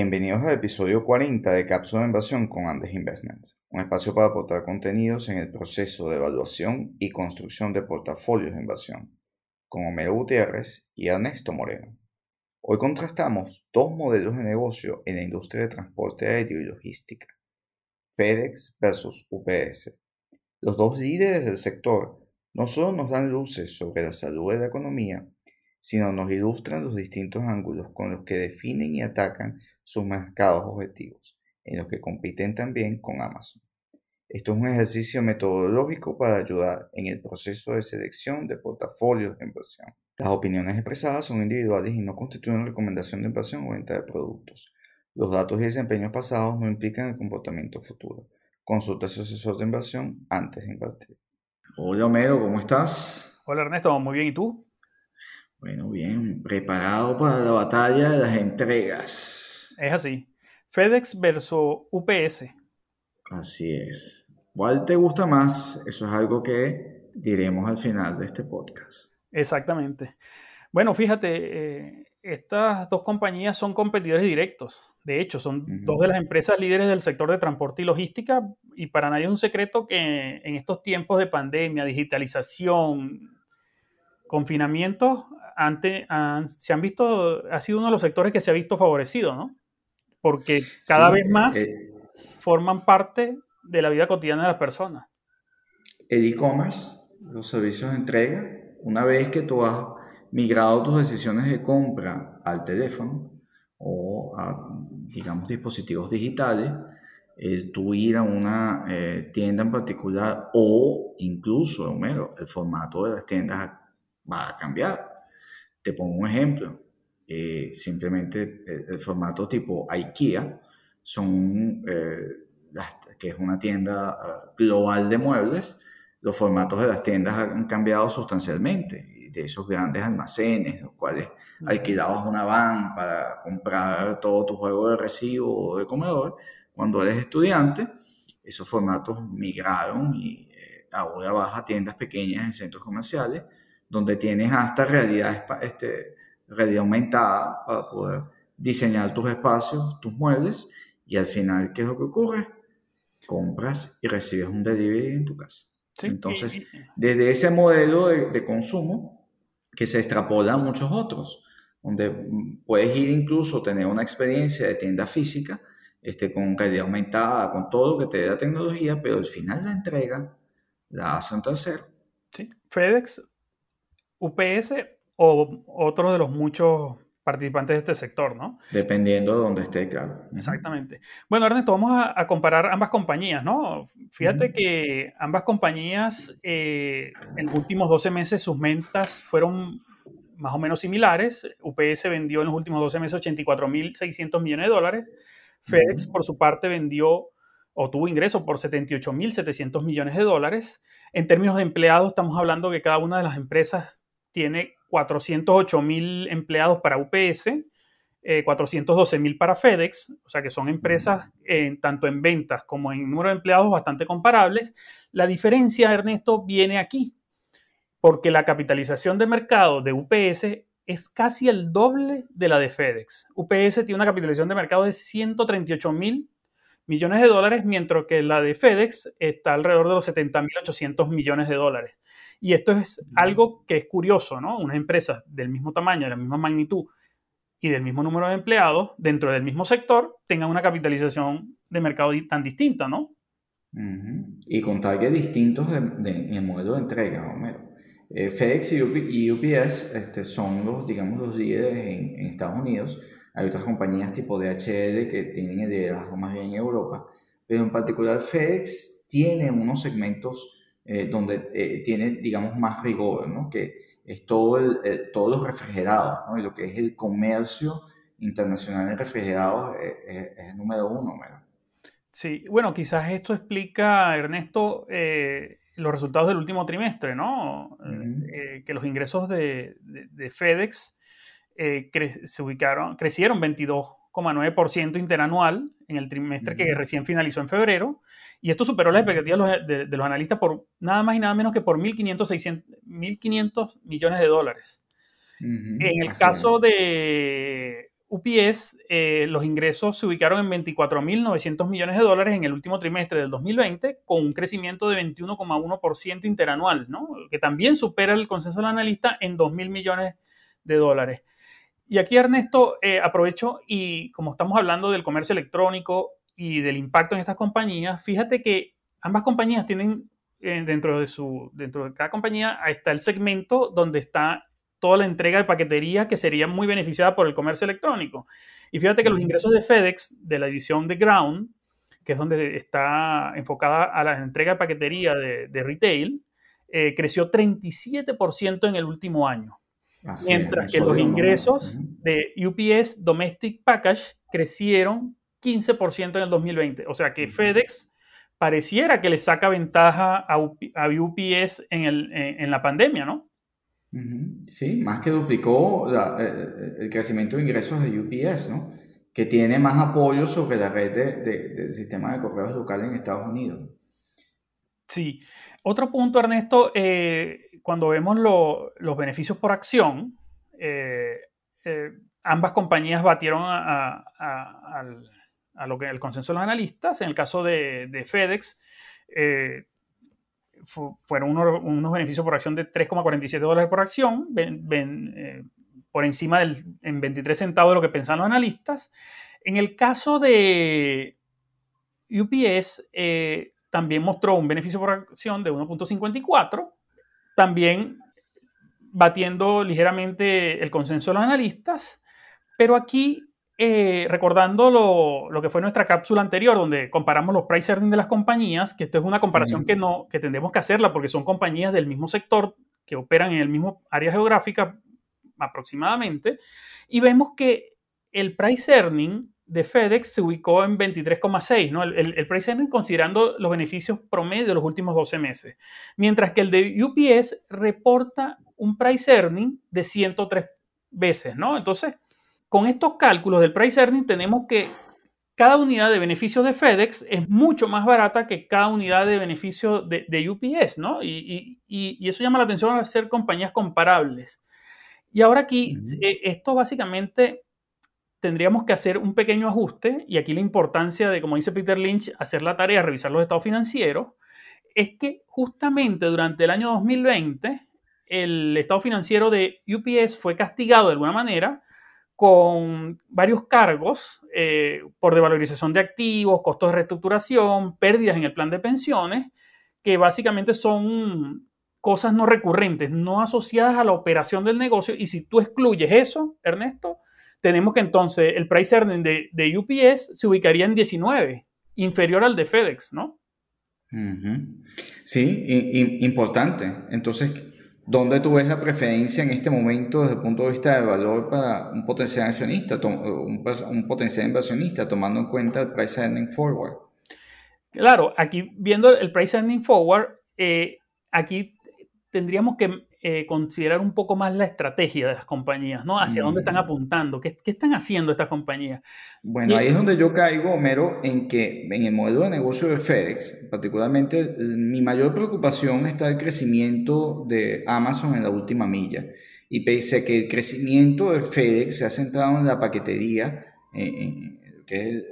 Bienvenidos al episodio 40 de Cápsula de Inversión con Andes Investments, un espacio para aportar contenidos en el proceso de evaluación y construcción de portafolios de inversión, con Homero Gutiérrez y Ernesto Moreno. Hoy contrastamos dos modelos de negocio en la industria de transporte aéreo y logística, FedEx versus UPS. Los dos líderes del sector no solo nos dan luces sobre la salud de la economía, sino nos ilustran los distintos ángulos con los que definen y atacan sus mercados objetivos, en los que compiten también con Amazon. Esto es un ejercicio metodológico para ayudar en el proceso de selección de portafolios de inversión. Las opiniones expresadas son individuales y no constituyen recomendación de inversión o venta de productos. Los datos y desempeños pasados no implican el comportamiento futuro. Consulta a su asesor de inversión antes de invertir. Hola Homero, ¿cómo estás? Hola Ernesto, muy bien, ¿y tú? Bueno, bien, preparado para la batalla de las entregas. Es así. FedEx versus UPS. Así es. ¿Cuál te gusta más? Eso es algo que diremos al final de este podcast. Exactamente. Bueno, fíjate, eh, estas dos compañías son competidores directos. De hecho, son dos de las empresas líderes del sector de transporte y logística y para nadie es un secreto que en estos tiempos de pandemia, digitalización, confinamiento, se han visto, ha sido uno de los sectores que se ha visto favorecido, ¿no? Porque cada vez más eh, forman parte de la vida cotidiana de las personas. El e-commerce, los servicios de entrega, una vez que tú has migrado tus decisiones de compra al teléfono o a, digamos, dispositivos digitales, el tú ir a una eh, tienda en particular o incluso, Homero, el formato de las tiendas va a cambiar. Te pongo un ejemplo. Eh, simplemente el, formato tipo IKEA, son, eh, que es una tienda ah, global de muebles, los formatos de las tiendas han cambiado sustancialmente. De esos grandes almacenes, los cuales alquilabas una van para comprar todo tu juego de recibo o de comedor, cuando eres estudiante, esos formatos migraron y eh, ahora vas a tiendas pequeñas en centros comerciales, donde tienes hasta realidad este, realidad aumentada para poder diseñar tus espacios, tus muebles y al final, ¿qué es lo que ocurre? Compras y recibes un delivery en tu casa. Entonces, desde ese modelo de, consumo que se extrapola a muchos otros, donde puedes ir incluso tener una experiencia de tienda física este, con realidad aumentada, con todo lo que te dé la tecnología, pero al final la entrega la hace un tercero. Sí. FedEx, UPS o otro de los muchos participantes de este sector, ¿no? Dependiendo de dónde esté, claro. Exactamente. Bueno, Ernesto, vamos a, comparar ambas compañías, ¿no? Fíjate que ambas compañías eh, en los últimos 12 meses sus ventas fueron más o menos similares. UPS vendió en los últimos 12 meses 84.600 millones de dólares. FedEx, por su parte, vendió o tuvo ingresos por 78.700 millones de dólares. En términos de empleados, estamos hablando que cada una de las empresas tiene 408 mil empleados para UPS, 412 eh, mil para FedEx, o sea que son empresas tanto en ventas como en número de empleados bastante comparables. La diferencia, Ernesto, viene aquí, porque la capitalización de mercado de UPS es casi el doble de la de FedEx. UPS tiene una capitalización de mercado de 138 mil millones de dólares, mientras que la de FedEx está alrededor de los 70 mil 800 millones de dólares. Y esto es algo que es curioso, ¿no? Unas empresas del mismo tamaño, de la misma magnitud y del mismo número de empleados dentro del mismo sector tengan una capitalización de mercado tan distinta, ¿no? Y con targets distintos en el modelo de entrega, Homero. Eh, FedEx y, UPS este, son los, digamos, los líderes en, Estados Unidos. Hay otras compañías tipo DHL que tienen el liderazgo más bien en Europa, pero en particular FedEx tiene unos segmentos eh, donde eh, tiene, digamos, más rigor, ¿no? Que es todo el, todos los refrigerados, ¿no? Y lo que es el comercio internacional en refrigerados es, el número uno, ¿verdad? Sí, bueno, quizás esto explica, Ernesto, eh, los resultados del último trimestre, ¿no? que los ingresos de, de, FedEx se ubicaron, crecieron 22,9% interanual en el trimestre que recién finalizó en febrero y esto superó las expectativas de, los analistas por nada más y nada menos que por 1.500 millones de dólares. en el caso de UPS, eh, los ingresos se ubicaron en 24.900 millones de dólares en el último trimestre del 2020, con un crecimiento de 21,1% interanual, ¿no? que también supera el consenso del analista en 2.000 millones de dólares. Y aquí, Ernesto, eh, aprovecho y como estamos hablando del comercio electrónico y del impacto en estas compañías, fíjate que ambas compañías tienen eh, dentro, de su, dentro de cada compañía está el segmento donde está toda la entrega de paquetería que sería muy beneficiada por el comercio electrónico. Y fíjate que los ingresos de FedEx, de la división de Ground, que es donde está enfocada a la entrega de paquetería de, retail, eh, creció 37% en el último año. Mientras que los ingresos de UPS Domestic Package crecieron 15% en el 2020. O sea que FedEx pareciera que le saca ventaja a, UPS en la pandemia, ¿no? Sí, más que duplicó eh, eh, el crecimiento de ingresos de UPS, ¿no? Que tiene más apoyo sobre la red del sistema de correos local en Estados Unidos. Sí. Otro punto, Ernesto, eh, cuando vemos los beneficios por acción, ambas compañías batieron a, lo que el consenso de los analistas. En el caso de, de FedEx, fueron unos, beneficios por acción de 3,47 dólares por acción, eh, por encima del en 23 centavos de lo que pensaban los analistas. En el caso de UPS, eh, también mostró un beneficio por acción de 1.54, también batiendo ligeramente el consenso de los analistas, pero aquí eh, recordando lo, que fue nuestra cápsula anterior, donde comparamos los price earnings de las compañías, que esto es una comparación que, no, que tendremos que hacerla porque son compañías del mismo sector que operan en el mismo área geográfica aproximadamente, y vemos que el price earning de FedEx se ubicó en 23,6, ¿no? El, el, price earning considerando los beneficios promedio de los últimos 12 meses, mientras que el de UPS reporta un price earning de 103 veces, ¿no? Entonces, con estos cálculos del price earning tenemos que cada unidad de beneficio de FedEx es mucho más barata que cada unidad de beneficio de, UPS, ¿no? Y, eso llama la atención al ser compañías comparables. Y ahora aquí, eh, esto básicamente tendríamos que hacer un pequeño ajuste, y aquí la importancia de, como dice Peter Lynch, hacer la tarea, revisar los estados financieros, es que justamente durante el año 2020 el estado financiero de UPS fue castigado de alguna manera con varios cargos eh, por devalorización de activos, costos de reestructuración, pérdidas en el plan de pensiones, que básicamente son cosas no recurrentes, no asociadas a la operación del negocio. Y si tú excluyes eso, Ernesto, tenemos que entonces el price earning de, UPS se ubicaría en 19, inferior al de FedEx, ¿no? Sí, importante. Entonces, ¿Dónde tú ves la preferencia en este momento desde el punto de vista de valor para un potencial accionista, un, potencial inversionista, tomando en cuenta el price earning forward? Claro, aquí viendo el price earning forward, eh, aquí tendríamos que eh, considerar un poco más la estrategia de las compañías, ¿no? Hacia dónde están mm. apuntando, ¿Qué, ¿Qué, están haciendo estas compañías. Bueno, ahí es donde yo caigo, Homero, en que en el modelo de negocio de FedEx, particularmente, mi mayor preocupación está el crecimiento de Amazon en la última milla. Y pese a que el crecimiento de FedEx se ha centrado en la paquetería, que es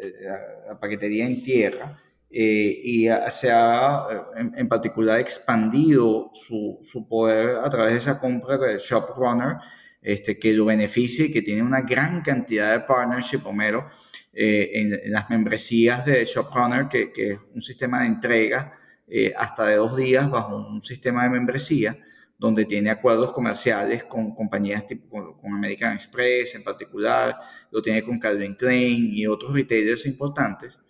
la paquetería en tierra, eh, y se ha en, particular expandido su, su, poder a través de esa compra de ShopRunner, este, que lo beneficia y que tiene una gran cantidad de partnership, Homero, eh, en, las membresías de ShopRunner, que, que es un sistema de entrega eh, hasta de dos días bajo un sistema de membresía donde tiene acuerdos comerciales con compañías tipo con, con, American Express en particular, lo tiene con Calvin Klein y otros retailers importantes.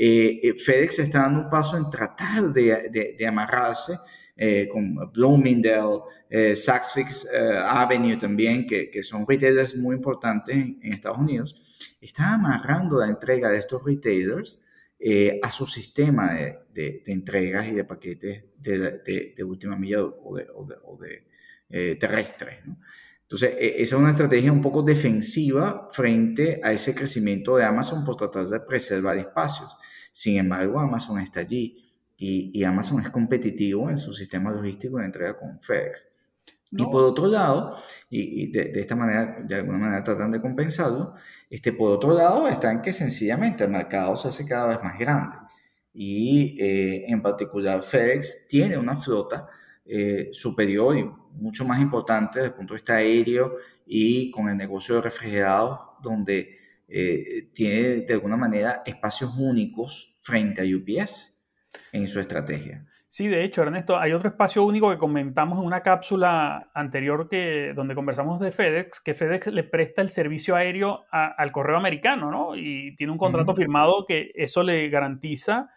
Eh, eh, FedEx está dando un paso en tratar de, amarrarse eh, con Bloomingdale, Saks Fifth Avenue también, que, que, son retailers muy importantes en, Estados Unidos. Está amarrando la entrega de estos retailers a su sistema de, de, entregas y de paquetes de, última milla o de, o terrestres. Entonces, e, esa es una estrategia un poco defensiva frente a ese crecimiento de Amazon por tratar de preservar espacios. Sin embargo, Amazon está allí y, Amazon es competitivo en su sistema logístico de entrega con FedEx. Y por otro lado, y, de, esta manera, de alguna manera tratan de compensarlo, este, por otro lado está en que sencillamente el mercado se hace cada vez más grande. Y eh, en particular FedEx tiene una flota eh, superior y mucho más importante desde el punto de vista aéreo y con el negocio de refrigerados, donde eh, tiene de alguna manera espacios únicos frente a UPS en su estrategia. Sí, de hecho, Ernesto, hay otro espacio único que comentamos en una cápsula anterior que, donde conversamos de FedEx, que FedEx le presta el servicio aéreo al correo americano, ¿no? Y tiene un contrato firmado que eso le garantiza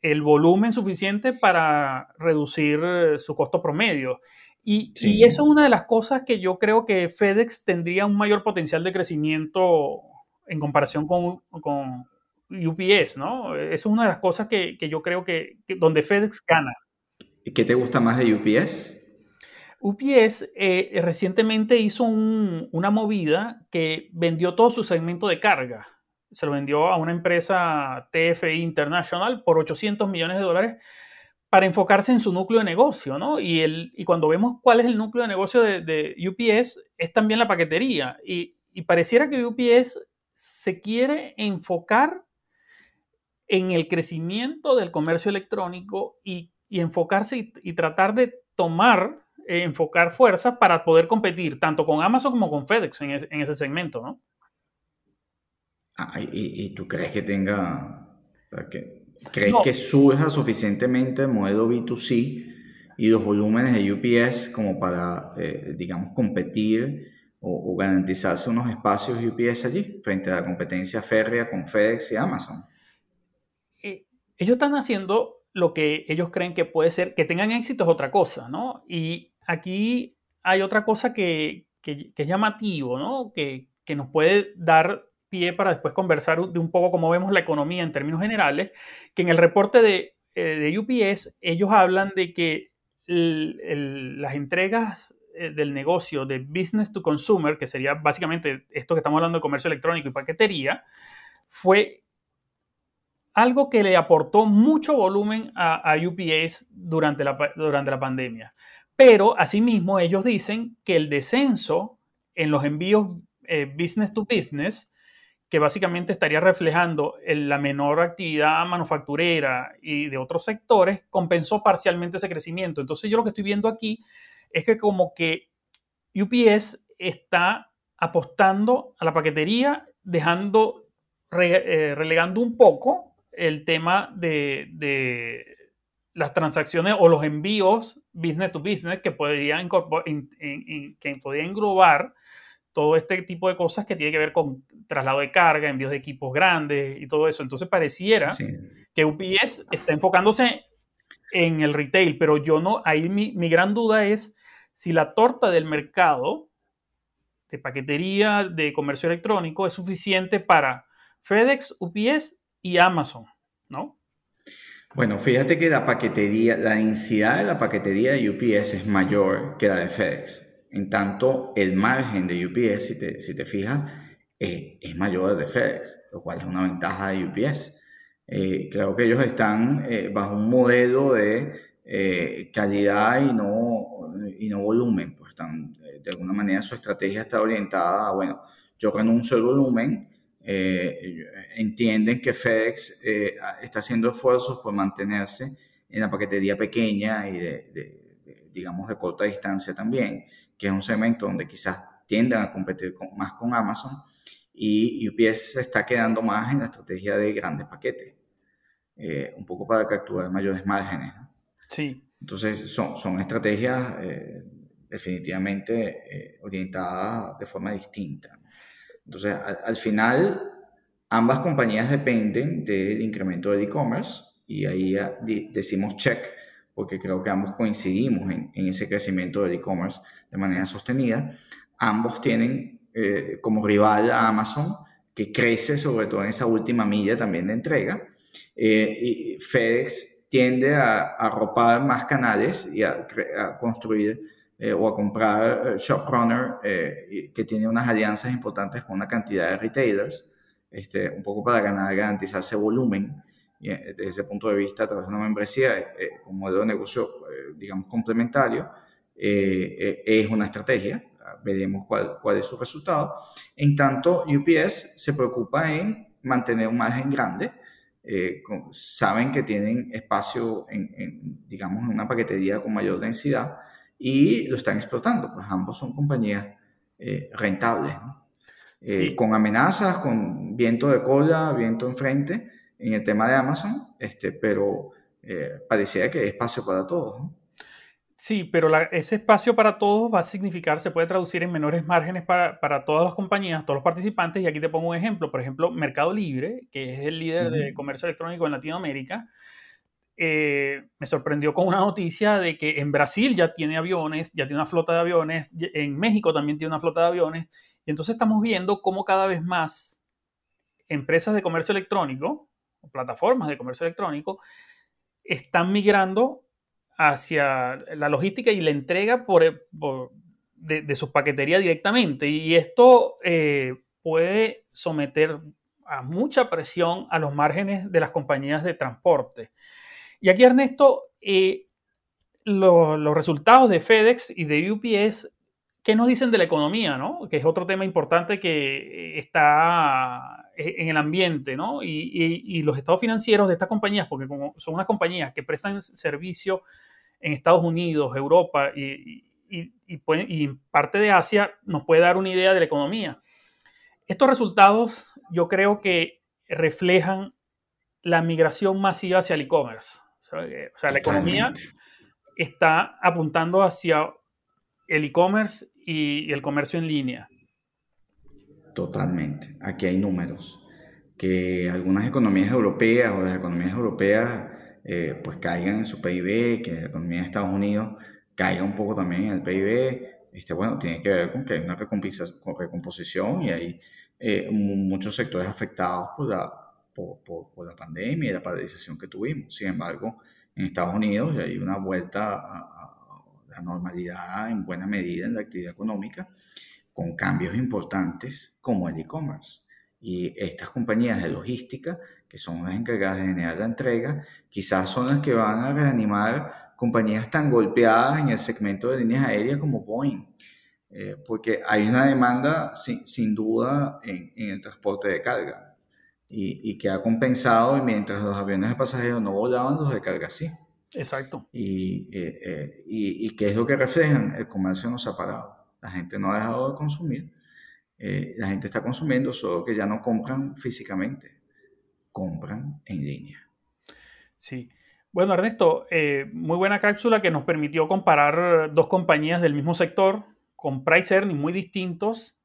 el volumen suficiente para reducir eh, su costo promedio. Y, eso es una de las cosas que yo creo que FedEx tendría un mayor potencial de crecimiento en comparación con, con UPS, ¿no? Eso es una de las cosas que, yo creo que, donde FedEx gana. ¿Y qué te gusta más de UPS? UPS eh, recientemente hizo una movida que vendió todo su segmento de carga. Se lo vendió a una empresa TFI International por 800 millones de dólares para enfocarse en su núcleo de negocio, ¿no? Y, el, y cuando vemos cuál es el núcleo de negocio de, UPS, es también la paquetería. Y, y pareciera que UPS se quiere enfocar en el crecimiento del comercio electrónico y, enfocarse y, tratar de tomar, eh, enfocar fuerzas para poder competir tanto con Amazon como con FedEx en, ese segmento, ¿no? Ah, y, tú crees que tenga, que, crees que surja suficientemente el modelo B2C y los volúmenes de UPS como para, eh, digamos, competir o, o garantizarse unos espacios UPS allí frente a la competencia férrea con FedEx y Amazon? Ellos están haciendo lo que ellos creen que puede ser, que tengan éxito es otra cosa, ¿no? Y aquí hay otra cosa que, es llamativo, ¿no? Que, nos puede dar pie para después conversar de un poco cómo vemos la economía en términos generales, que en el reporte de, eh, UPS ellos hablan de que las entregas eh, del negocio de business to consumer, que sería básicamente esto que estamos hablando de comercio electrónico y paquetería, fue algo que le aportó mucho volumen a, UPS durante la, durante la pandemia. Pero asimismo ellos dicen que el descenso en los envíos eh, business to business, que básicamente estaría reflejando la menor actividad manufacturera y de otros sectores, compensó parcialmente ese crecimiento. Entonces yo lo que estoy viendo aquí es que como que UPS está apostando a la paquetería, dejando, eh, relegando un poco el tema de, las transacciones o los envíos business to business que podrían, que podría englobar todo este tipo de cosas que tiene que ver con traslado de carga, envíos de equipos grandes y todo eso. Entonces pareciera que UPS está enfocándose en el retail, pero yo no, ahí mi, mi, gran duda es si la torta del mercado de paquetería, de comercio electrónico, es suficiente para FedEx, UPS y Amazon, ¿no? Bueno, fíjate que la paquetería, la densidad de la paquetería de UPS es mayor que la de FedEx. En tanto, el margen de UPS, si te, si te fijas, eh, es mayor al de FedEx, lo cual es una ventaja de UPS. Eh, creo que ellos están eh, bajo un modelo de calidad y no, y no volumen. Pues están, de alguna manera su estrategia está orientada a, bueno, yo renuncio al volumen eh, entienden que FedEx eh, está haciendo esfuerzos por mantenerse en la paquetería pequeña y de, digamos, de corta distancia también, que es un segmento donde quizás tiendan a competir más con Amazon y UPS se está quedando más en la estrategia de grandes paquetes, eh, un poco para capturar mayores márgenes. Sí. Entonces, son, son estrategias definitivamente orientadas de forma distinta. Entonces, al, final, ambas compañías dependen del incremento del e-commerce y ahí decimos check porque creo que ambos coincidimos en, ese crecimiento del e-commerce de manera sostenida. Ambos tienen eh, como rival a Amazon, que crece sobre todo en esa última milla también de entrega. Eh, y FedEx tiende a, arropar más canales y a construir eh, o a comprar eh, ShopRunner, eh, que tiene unas alianzas importantes con una cantidad de retailers, este, un poco para ganar, garantizarse volumen. Y desde ese punto de vista, a través de una membresía con un modelo de negocio, digamos, complementario, es una estrategia, veremos cuál, cuál es su resultado. En tanto, UPS se preocupa en mantener un margen grande, saben que tienen espacio en, digamos, en una paquetería con mayor densidad y lo están explotando, pues ambos son compañías rentables. ¿no? Eh, con amenazas, con viento de cola, viento enfrente en el tema de Amazon, este, pero eh, parecía que hay espacio para todos. Sí, pero ese espacio para todos va a significar, se puede traducir en menores márgenes para, para, todas las compañías, todos los participantes. Y aquí te pongo un ejemplo. Por ejemplo, Mercado Libre, que es el líder de comercio electrónico en Latinoamérica, eh, me sorprendió con una noticia de que en Brasil ya tiene aviones, ya tiene una flota de aviones, en México también tiene una flota de aviones, y entonces estamos viendo cómo cada vez más empresas de comercio electrónico, o plataformas de comercio electrónico, están migrando hacia la logística y la entrega por, de, su paquetería directamente. Y esto eh, puede someter a mucha presión a los márgenes de las compañías de transporte. Y aquí, Ernesto, eh, los resultados de FedEx y de UPS ¿Qué nos dicen de la economía, ¿no? que es otro tema importante que está en el ambiente? ¿no? Y, los estados financieros de estas compañías, porque como son unas compañías que prestan servicio en Estados Unidos, Europa y, y, parte de Asia, nos puede dar una idea de la economía. Estos resultados yo creo que reflejan la migración masiva hacia el e-commerce. O sea, la economía está apuntando hacia el e-commerce y, el comercio en línea. Totalmente. Aquí hay números. Que algunas economías europeas o las economías europeas eh, pues caigan en su PIB, que la economía de Estados Unidos caiga un poco también en el PIB, este, bueno, tiene que ver con que hay una recomposición y hay eh, muchos sectores afectados por la, por, por, la pandemia y la paralización que tuvimos. Sin embargo, en Estados Unidos hay una vuelta a, la normalidad en buena medida en la actividad económica, con cambios importantes como el e-commerce. Y estas compañías de logística, que son las encargadas de generar la entrega, quizás son las que van a reanimar compañías tan golpeadas en el segmento de líneas aéreas como Boeing. Eh, porque hay una demanda sin, sin duda en, en, el transporte de carga y, y, que ha compensado y mientras los aviones de pasajeros no volaban, los de carga sí. Exacto. Y, eh, eh, y, y, qué es lo que reflejan? El comercio no se ha parado. La gente no ha dejado de consumir. Eh, la gente está consumiendo, solo que ya no compran físicamente, compran en línea. Sí. Bueno, Ernesto, muy buena cápsula que nos permitió comparar dos compañías del mismo sector con price earnings muy distintos,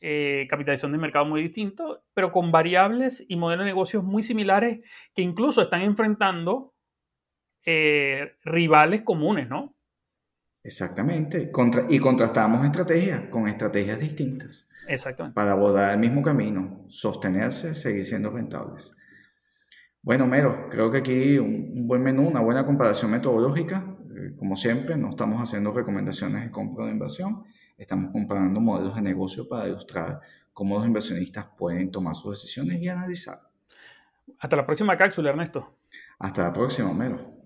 capitalización de mercado muy distinto, pero con variables y modelos de negocios muy similares que incluso están enfrentando eh, rivales comunes, ¿no? Exactamente. Contra, y contrastamos estrategias con estrategias distintas. Exactamente. Para abordar el mismo camino, sostenerse, seguir siendo rentables. Bueno, Mero, creo que aquí un, buen menú, una buena comparación metodológica. Eh, como siempre, no estamos haciendo recomendaciones de compra o de inversión, estamos comparando modelos de negocio para ilustrar cómo los inversionistas pueden tomar sus decisiones y analizar. Hasta la próxima cápsula, Ernesto. Hasta la próxima, Mero.